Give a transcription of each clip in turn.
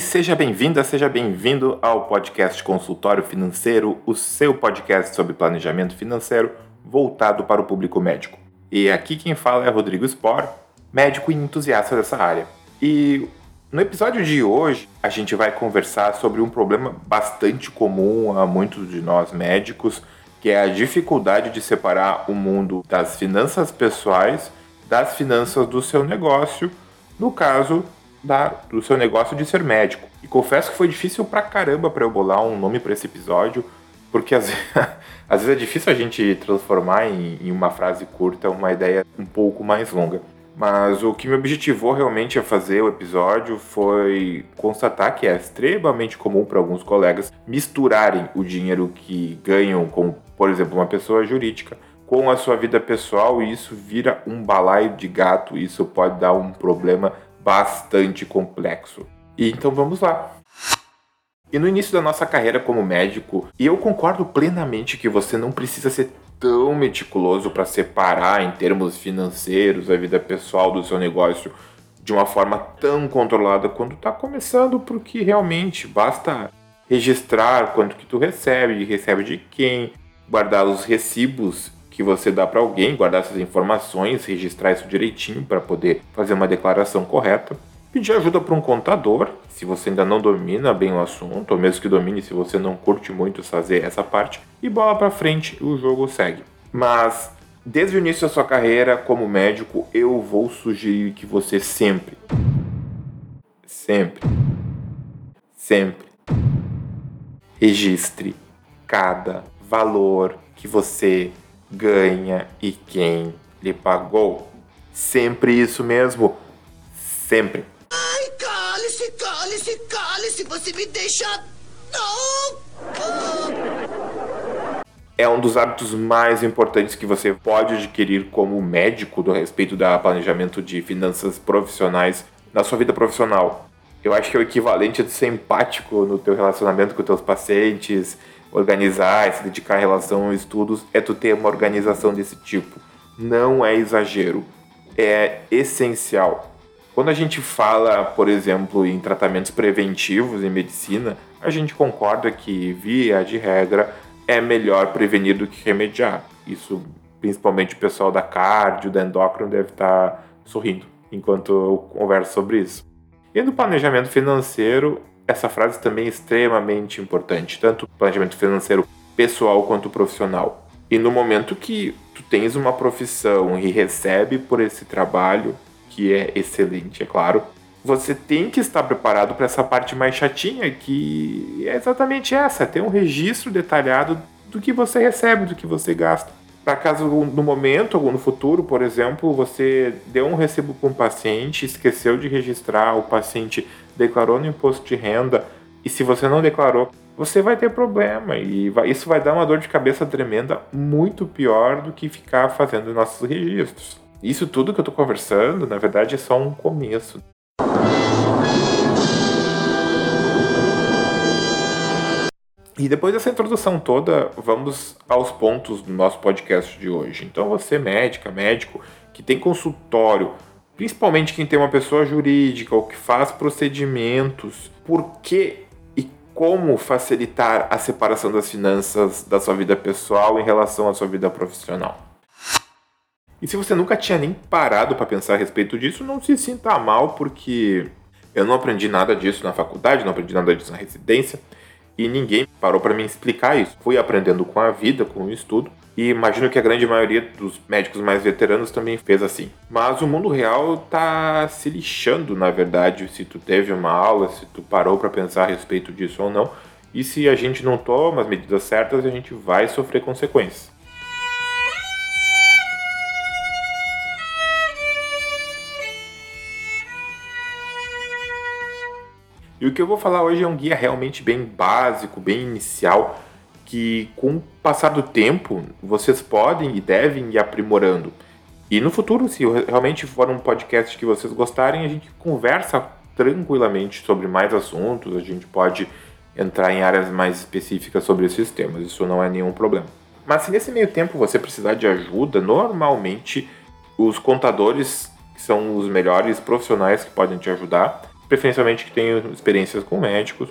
E seja bem-vinda, seja bem-vindo ao podcast Consultório Financeiro, o seu podcast sobre planejamento financeiro voltado para o público médico. E aqui quem fala é Rodrigo Spor, médico e entusiasta dessa área. E no episódio de hoje, a gente vai conversar sobre um problema bastante comum a muitos de nós médicos, que é a dificuldade de separar o mundo das finanças pessoais das finanças do seu negócio, no caso da, do seu negócio de ser médico. E confesso que foi difícil pra caramba para eu bolar um nome para esse episódio, porque às, às, vezes é difícil a gente transformar em, em uma frase curta uma ideia um pouco mais longa. Mas o que me objetivou realmente a fazer o episódio foi constatar que é extremamente comum para alguns colegas misturarem o dinheiro que ganham com, por exemplo, uma pessoa jurídica com a sua vida pessoal e isso vira um balaio de gato. Isso pode dar um problema bastante complexo. E então vamos lá. E no início da nossa carreira como médico, eu concordo plenamente que você não precisa ser tão meticuloso para separar em termos financeiros a vida pessoal do seu negócio de uma forma tão controlada quando está começando, porque realmente basta registrar quanto que tu recebe, recebe de quem, guardar os recibos que você dá para alguém, guardar essas informações, registrar isso direitinho para poder fazer uma declaração correta. Pedir ajuda para um contador, se você ainda não domina bem o assunto, ou mesmo que domine, se você não curte muito fazer essa parte, e bola para frente, o jogo segue. Mas desde o início da sua carreira como médico, eu vou sugerir que você sempre, sempre, sempre registre cada valor que você ganha e quem lhe pagou. Sempre isso mesmo. Sempre. Ai, cale-se, cale-se, cale-se, você me deixa. Não! É um dos hábitos mais importantes que você pode adquirir como médico do respeito da planejamento de finanças profissionais na sua vida profissional. Eu acho que é o equivalente a ser empático no teu relacionamento com os teus pacientes, organizar e se dedicar em relação a estudos é tu ter uma organização desse tipo. Não é exagero, é essencial. Quando a gente fala, por exemplo, em tratamentos preventivos em medicina, a gente concorda que, via de regra, é melhor prevenir do que remediar. Isso, principalmente o pessoal da cardio, da endócrino, deve estar sorrindo enquanto eu converso sobre isso. E no planejamento financeiro, essa frase também é extremamente importante, tanto planejamento financeiro pessoal quanto profissional. E no momento que tu tens uma profissão e recebe por esse trabalho, que é excelente, é claro, você tem que estar preparado para essa parte mais chatinha, que é exatamente essa, ter um registro detalhado do que você recebe, do que você gasta. Para caso no momento ou no futuro, por exemplo, você deu um recibo para um paciente, esqueceu de registrar, o paciente declarou no imposto de renda, e se você não declarou, você vai ter problema e vai, isso vai dar uma dor de cabeça tremenda, muito pior do que ficar fazendo nossos registros. Isso tudo que eu estou conversando, na verdade, é só um começo. E depois dessa introdução toda, vamos aos pontos do nosso podcast de hoje. Então, você, médica, médico, que tem consultório, principalmente quem tem uma pessoa jurídica ou que faz procedimentos, por que e como facilitar a separação das finanças da sua vida pessoal em relação à sua vida profissional? E se você nunca tinha nem parado para pensar a respeito disso, não se sinta mal, porque eu não aprendi nada disso na faculdade, não aprendi nada disso na residência e ninguém parou para me explicar isso. Fui aprendendo com a vida, com o estudo, e imagino que a grande maioria dos médicos mais veteranos também fez assim. Mas o mundo real tá se lixando, na verdade, se tu teve uma aula, se tu parou para pensar a respeito disso ou não. E se a gente não toma as medidas certas, a gente vai sofrer consequências. E o que eu vou falar hoje é um guia realmente bem básico, bem inicial, que com o passar do tempo vocês podem e devem ir aprimorando. E no futuro, se realmente for um podcast que vocês gostarem, a gente conversa tranquilamente sobre mais assuntos, a gente pode entrar em áreas mais específicas sobre esses temas, isso não é nenhum problema. Mas se nesse meio tempo você precisar de ajuda, normalmente os contadores, que são os melhores profissionais que podem te ajudar, preferencialmente que tenham experiências com médicos,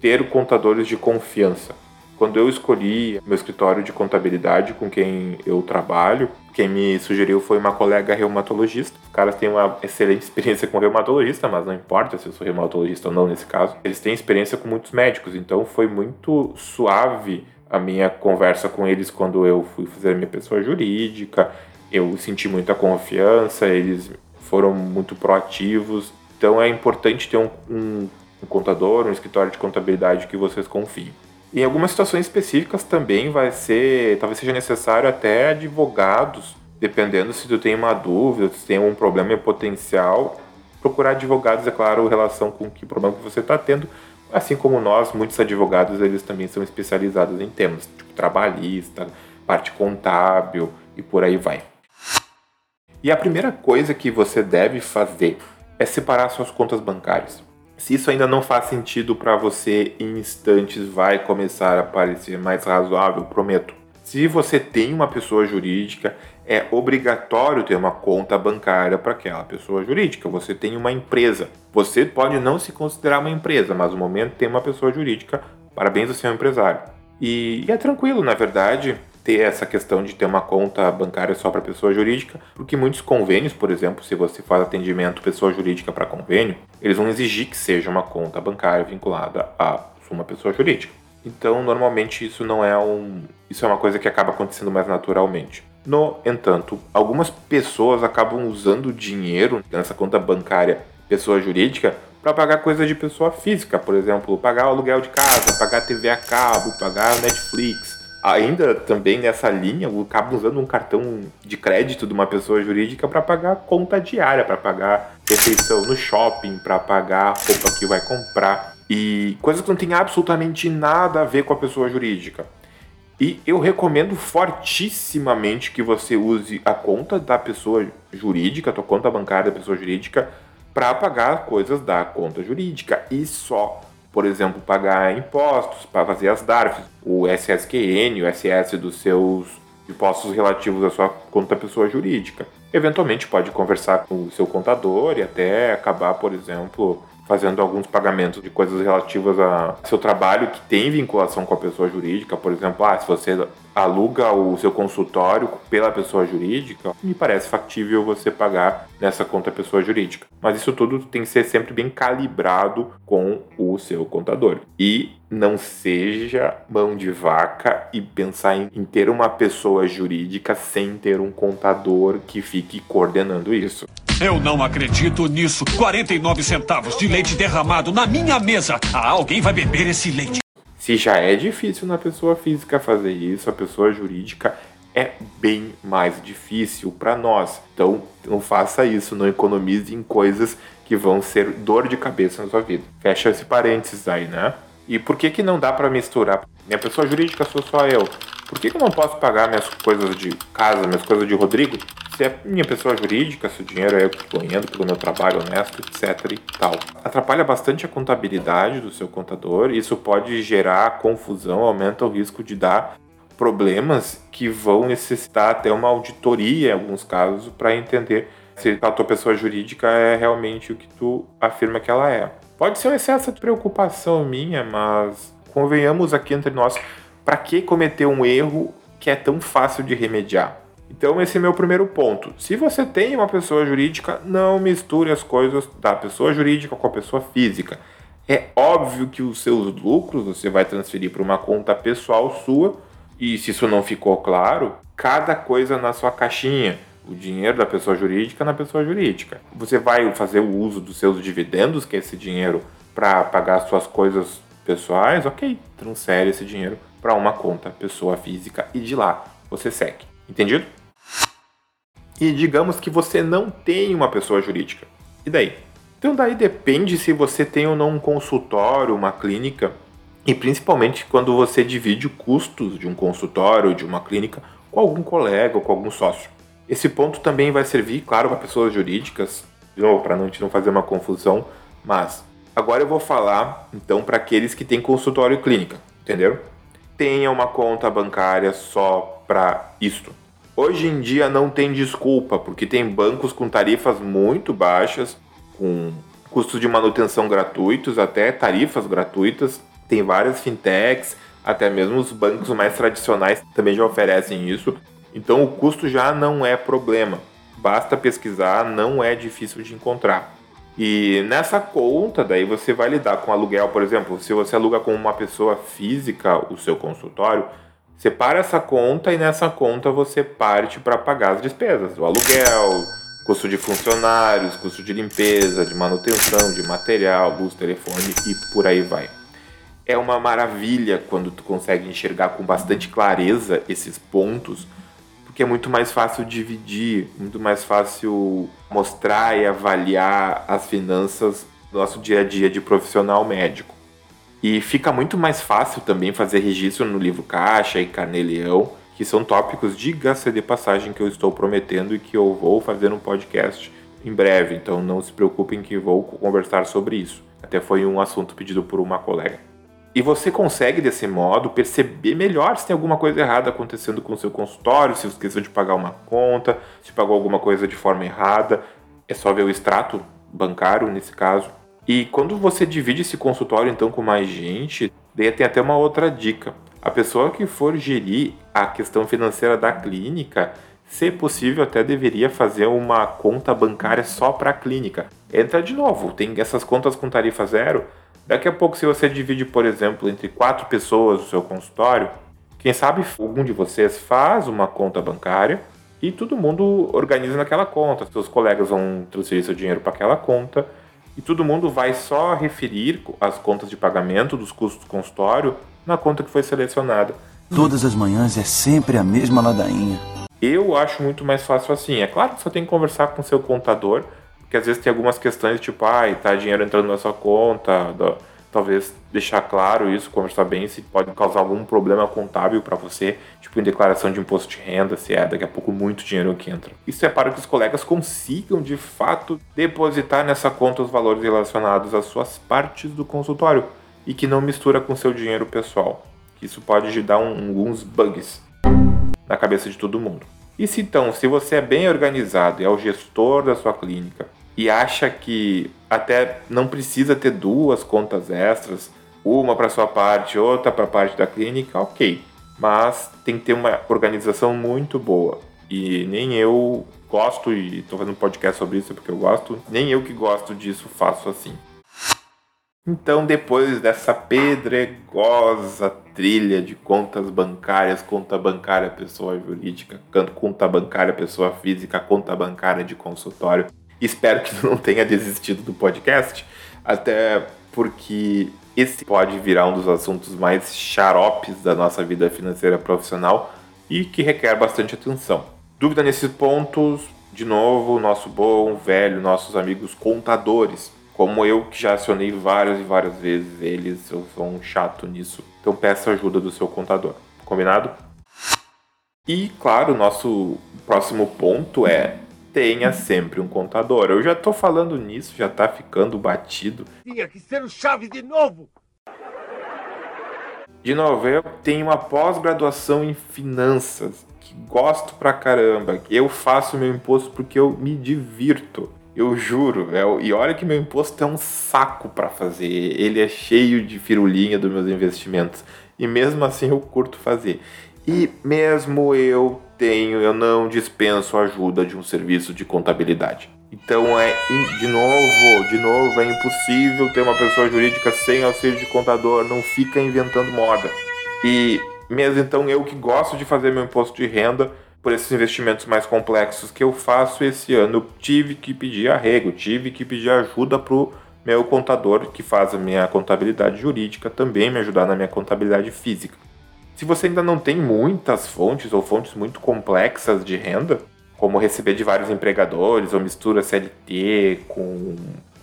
ter contadores de confiança. Quando eu escolhi meu escritório de contabilidade com quem eu trabalho, quem me sugeriu foi uma colega reumatologista. Os caras têm uma excelente experiência com reumatologista, mas não importa se eu sou reumatologista ou não nesse caso. Eles têm experiência com muitos médicos, então foi muito suave a minha conversa com eles quando eu fui fazer minha pessoa jurídica. Eu senti muita confiança, eles foram muito proativos. Então é importante ter um, um, um contador, um escritório de contabilidade que vocês confiem. Em algumas situações específicas também vai ser, talvez seja necessário até advogados, dependendo se tu tem uma dúvida, se tem um problema potencial, procurar advogados, é claro, em relação com que problema que você está tendo, assim como nós, muitos advogados, eles também são especializados em temas, tipo trabalhista, parte contábil e por aí vai. E a primeira coisa que você deve fazer é separar suas contas bancárias. Se isso ainda não faz sentido para você, em instantes vai começar a parecer mais razoável, prometo. Se você tem uma pessoa jurídica, é obrigatório ter uma conta bancária para aquela pessoa jurídica. Você tem uma empresa. Você pode não se considerar uma empresa, mas no momento tem uma pessoa jurídica. Parabéns, você é empresário. E, e é tranquilo, na verdade ter essa questão de ter uma conta bancária só para pessoa jurídica, porque muitos convênios, por exemplo, se você faz atendimento pessoa jurídica para convênio, eles vão exigir que seja uma conta bancária vinculada a uma pessoa jurídica. Então, normalmente isso não é um, isso é uma coisa que acaba acontecendo mais naturalmente. No entanto, algumas pessoas acabam usando dinheiro nessa conta bancária pessoa jurídica para pagar coisa de pessoa física, por exemplo, pagar o aluguel de casa, pagar TV a cabo, pagar Netflix, ainda também nessa linha, acaba usando um cartão de crédito de uma pessoa jurídica para pagar conta diária, para pagar refeição no shopping, para pagar roupa que vai comprar. E coisas que não tem absolutamente nada a ver com a pessoa jurídica. E eu recomendo fortissimamente que você use a conta da pessoa jurídica, a tua conta bancária da pessoa jurídica, para pagar coisas da conta jurídica. E só por exemplo, pagar impostos, para fazer as DARFs, o SSQN, o SS dos seus impostos relativos à sua conta pessoa jurídica. Eventualmente pode conversar com o seu contador e até acabar, por exemplo, fazendo alguns pagamentos de coisas relativas a seu trabalho que tem vinculação com a pessoa jurídica, por exemplo, ah, se você aluga o seu consultório pela pessoa jurídica, me parece factível você pagar nessa conta pessoa jurídica. Mas isso tudo tem que ser sempre bem calibrado com o seu contador. E não seja mão de vaca e pensar em ter uma pessoa jurídica sem ter um contador que fique coordenando isso. Eu não acredito nisso. 49 centavos de leite derramado na minha mesa. Ah, alguém vai beber esse leite. Se já é difícil na pessoa física fazer isso, a pessoa jurídica é bem mais difícil para nós. Então, não faça isso, não economize em coisas que vão ser dor de cabeça na sua vida. Fecha esse parênteses aí, né? E por que que não dá para misturar? Minha pessoa jurídica sou só eu. Por que, que eu não posso pagar minhas coisas de casa, minhas coisas de Rodrigo? Se é minha pessoa jurídica, se o dinheiro é eu que estou ganhando pelo meu trabalho honesto, etc e tal. Atrapalha bastante a contabilidade do seu contador, isso pode gerar confusão, aumenta o risco de dar problemas que vão necessitar até uma auditoria, em alguns casos, para entender se a tua pessoa jurídica é realmente o que tu afirma que ela é. Pode ser um excesso de preocupação minha, mas convenhamos aqui entre nós, para que cometer um erro que é tão fácil de remediar? Então esse é meu primeiro ponto. Se você tem uma pessoa jurídica, não misture as coisas da pessoa jurídica com a pessoa física. É óbvio que os seus lucros você vai transferir para uma conta pessoal sua, e se isso não ficou claro, cada coisa na sua caixinha. O dinheiro da pessoa jurídica na pessoa jurídica. Você vai fazer o uso dos seus dividendos, que é esse dinheiro, para pagar suas coisas pessoais, ok, transfere esse dinheiro para uma conta pessoa física e de lá você segue. Entendido? E digamos que você não tem uma pessoa jurídica. E daí? Então daí depende se você tem ou não um consultório, uma clínica, e principalmente quando você divide custos de um consultório, de uma clínica, com algum colega ou com algum sócio. Esse ponto também vai servir, claro, para pessoas jurídicas, de novo, para não, não fazer uma confusão, mas agora eu vou falar então para aqueles que têm consultório e clínica, entenderam? Tenha uma conta bancária só para isto. Hoje em dia não tem desculpa, porque tem bancos com tarifas muito baixas, com custos de manutenção gratuitos, até tarifas gratuitas. Tem várias fintechs, até mesmo os bancos mais tradicionais também já oferecem isso. Então o custo já não é problema. Basta pesquisar, não é difícil de encontrar. E nessa conta, daí você vai lidar com aluguel, por exemplo, se você aluga com uma pessoa física o seu consultório, separa essa conta e nessa conta você parte para pagar as despesas, o aluguel, custo de funcionários, custo de limpeza, de manutenção, de material, luz, telefone e por aí vai. É uma maravilha quando tu consegue enxergar com bastante clareza esses pontos porque é muito mais fácil dividir, muito mais fácil mostrar e avaliar as finanças do nosso dia a dia de profissional médico. E fica muito mais fácil também fazer registro no livro Caixa e Carneleão, que são tópicos de de passagem que eu estou prometendo e que eu vou fazer um podcast em breve, então não se preocupem que vou conversar sobre isso. Até foi um assunto pedido por uma colega. E você consegue, desse modo, perceber melhor se tem alguma coisa errada acontecendo com o seu consultório, se esqueceu de pagar uma conta, se pagou alguma coisa de forma errada. É só ver o extrato bancário, nesse caso. E quando você divide esse consultório, então, com mais gente, daí tem até uma outra dica. A pessoa que for gerir a questão financeira da clínica, se possível, até deveria fazer uma conta bancária só para a clínica. Entra de novo, tem essas contas com tarifa zero Daqui a pouco, se você divide, por exemplo, entre quatro pessoas o seu consultório, quem sabe algum de vocês faz uma conta bancária e todo mundo organiza naquela conta. Seus colegas vão transferir seu dinheiro para aquela conta e todo mundo vai só referir as contas de pagamento dos custos do consultório na conta que foi selecionada. Todas as manhãs é sempre a mesma ladainha. Eu acho muito mais fácil assim. É claro que você tem que conversar com seu contador que às vezes tem algumas questões tipo, ai, tá dinheiro entrando na sua conta, talvez deixar claro isso, conversar bem se pode causar algum problema contábil para você, tipo em declaração de imposto de renda, se é daqui a pouco muito dinheiro que entra. Isso é para que os colegas consigam de fato depositar nessa conta os valores relacionados às suas partes do consultório e que não mistura com seu dinheiro pessoal. Isso pode dar um, alguns bugs na cabeça de todo mundo. E se então, se você é bem organizado e é o gestor da sua clínica e acha que até não precisa ter duas contas extras, uma para sua parte, outra para a parte da clínica, ok. Mas tem que ter uma organização muito boa. E nem eu gosto, e estou fazendo um podcast sobre isso porque eu gosto, nem eu que gosto disso faço assim. Então, depois dessa pedregosa trilha de contas bancárias, conta bancária pessoa jurídica, conta bancária pessoa física, conta bancária de consultório, Espero que não tenha desistido do podcast, até porque esse pode virar um dos assuntos mais xaropes da nossa vida financeira profissional e que requer bastante atenção. Dúvida nesses pontos, de novo, nosso bom, velho, nossos amigos contadores. Como eu, que já acionei várias e várias vezes eles, eu sou um chato nisso. Então peça ajuda do seu contador. Combinado? E claro, nosso próximo ponto é tenha sempre um contador. Eu já tô falando nisso, já tá ficando batido. Tinha que ser o Chaves de novo! De novo, eu tenho uma pós-graduação em finanças, que gosto pra caramba, eu faço meu imposto porque eu me divirto. Eu juro, é, e olha que meu imposto é um saco para fazer. Ele é cheio de firulinha dos meus investimentos. E mesmo assim eu curto fazer. E mesmo eu tenho, eu não dispenso a ajuda de um serviço de contabilidade. Então é de novo, de novo, é impossível ter uma pessoa jurídica sem auxílio de contador, não fica inventando moda. E mesmo então eu que gosto de fazer meu imposto de renda por esses investimentos mais complexos que eu faço esse ano, tive que pedir arrego, tive que pedir ajuda pro meu contador que faz a minha contabilidade jurídica também me ajudar na minha contabilidade física. Se você ainda não tem muitas fontes ou fontes muito complexas de renda, como receber de vários empregadores ou mistura CLT com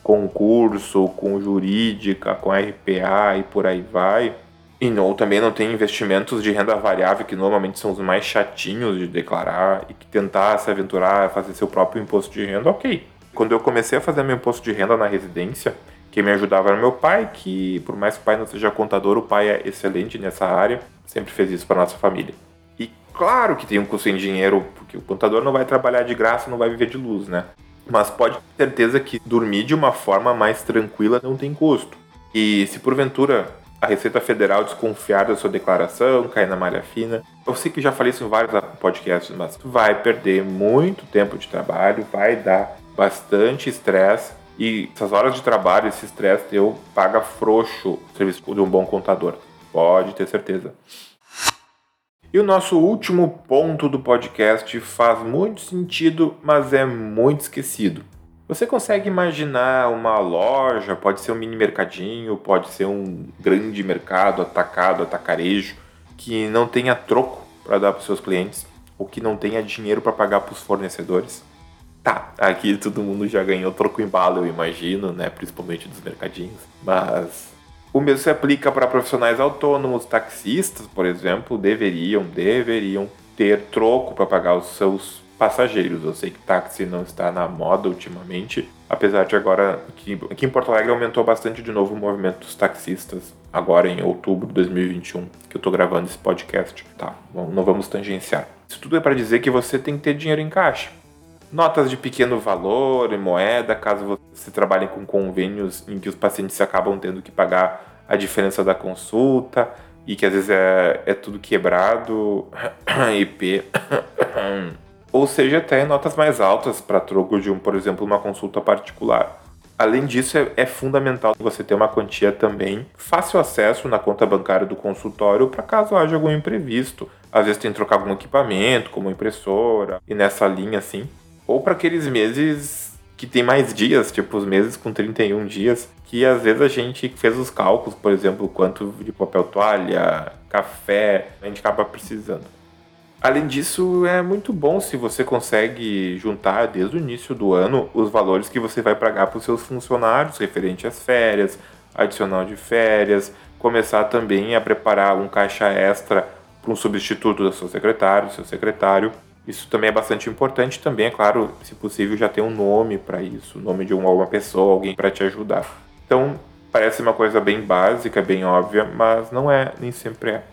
concurso, com jurídica, com RPA e por aí vai, e ou também não tem investimentos de renda variável, que normalmente são os mais chatinhos de declarar, e que tentar se aventurar a fazer seu próprio imposto de renda, ok. Quando eu comecei a fazer meu imposto de renda na residência, quem me ajudava era meu pai, que por mais que o pai não seja contador, o pai é excelente nessa área, sempre fez isso para nossa família. E claro que tem um custo em dinheiro, porque o contador não vai trabalhar de graça, não vai viver de luz, né? mas pode ter certeza que dormir de uma forma mais tranquila não tem custo. E se porventura a Receita Federal desconfiar da sua declaração, cair na malha fina, eu sei que já falei isso em vários podcasts, mas vai perder muito tempo de trabalho, vai dar bastante estresse e essas horas de trabalho, esse estresse teu, paga frouxo o serviço de um bom contador. Pode ter certeza. E o nosso último ponto do podcast faz muito sentido, mas é muito esquecido. Você consegue imaginar uma loja, pode ser um mini mercadinho, pode ser um grande mercado, atacado, atacarejo, que não tenha troco para dar para os seus clientes, ou que não tenha dinheiro para pagar para os fornecedores? Tá, aqui todo mundo já ganhou troco em bala, eu imagino, né? Principalmente dos mercadinhos. Mas o mesmo se aplica para profissionais autônomos, taxistas, por exemplo, deveriam, deveriam ter troco para pagar os seus passageiros. Eu sei que táxi não está na moda ultimamente, apesar de agora que aqui em Porto Alegre aumentou bastante de novo o movimento dos taxistas, agora em outubro de 2021, que eu estou gravando esse podcast. Tá, não vamos tangenciar. Isso tudo é para dizer que você tem que ter dinheiro em caixa. Notas de pequeno valor e moeda, caso você trabalhe com convênios em que os pacientes acabam tendo que pagar a diferença da consulta e que às vezes é, é tudo quebrado, IP, ou seja, até notas mais altas para troco de, um, por exemplo, uma consulta particular. Além disso, é, é, fundamental você ter uma quantia também fácil acesso na conta bancária do consultório para caso haja algum imprevisto. Às vezes tem que trocar algum equipamento, como impressora, e nessa linha assim ou para aqueles meses que tem mais dias, tipo os meses com 31 dias, que às vezes a gente fez os cálculos, por exemplo, quanto de papel toalha, café, a gente acaba precisando. Além disso, é muito bom se você consegue juntar desde o início do ano os valores que você vai pagar para os seus funcionários referente às férias, adicional de férias, começar também a preparar um caixa extra para um substituto do seu secretário, do seu secretário, isso também é bastante importante. Também, é claro, se possível, já ter um nome para isso, o nome de uma pessoa, alguém para te ajudar. Então, parece uma coisa bem básica, bem óbvia, mas não é, nem sempre é.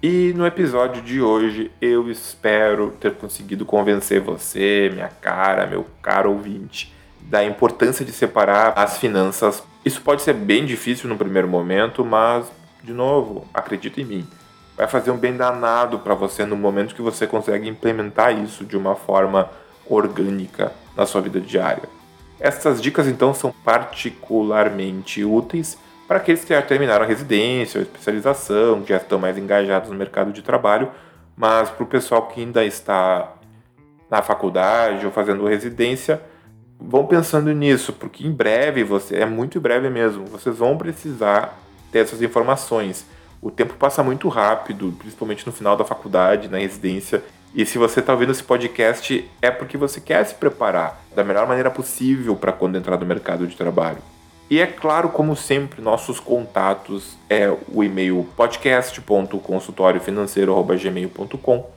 E no episódio de hoje eu espero ter conseguido convencer você, minha cara, meu caro ouvinte, da importância de separar as finanças. Isso pode ser bem difícil no primeiro momento, mas, de novo, acredita em mim vai fazer um bem danado para você no momento que você consegue implementar isso de uma forma orgânica na sua vida diária. Essas dicas então são particularmente úteis para aqueles que já terminaram a residência especialização, que já estão mais engajados no mercado de trabalho, mas para o pessoal que ainda está na faculdade ou fazendo residência, vão pensando nisso, porque em breve você, é muito breve mesmo, vocês vão precisar ter essas informações o tempo passa muito rápido, principalmente no final da faculdade, na residência. E se você está ouvindo esse podcast, é porque você quer se preparar da melhor maneira possível para quando entrar no mercado de trabalho. E é claro, como sempre, nossos contatos é o e-mail podcast.consultoriofinanceiro.gmail.com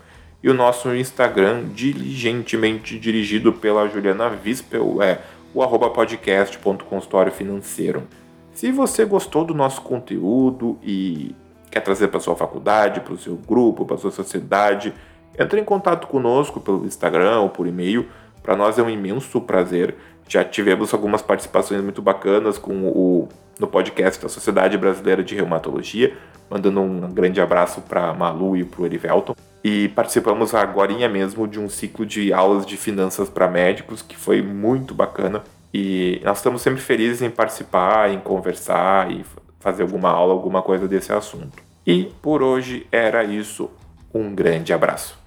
e o nosso Instagram, diligentemente dirigido pela Juliana Vispel, é o arroba podcast.consultoriofinanceiro. Se você gostou do nosso conteúdo e quer trazer para sua faculdade, para o seu grupo, para sua sociedade, entre em contato conosco pelo Instagram ou por e-mail. Para nós é um imenso prazer. Já tivemos algumas participações muito bacanas com o no podcast da Sociedade Brasileira de Reumatologia, mandando um grande abraço para Malu e para o Erivelton. E participamos agora mesmo de um ciclo de aulas de finanças para médicos que foi muito bacana. E nós estamos sempre felizes em participar, em conversar e fazer alguma aula, alguma coisa desse assunto. E por hoje era isso. Um grande abraço.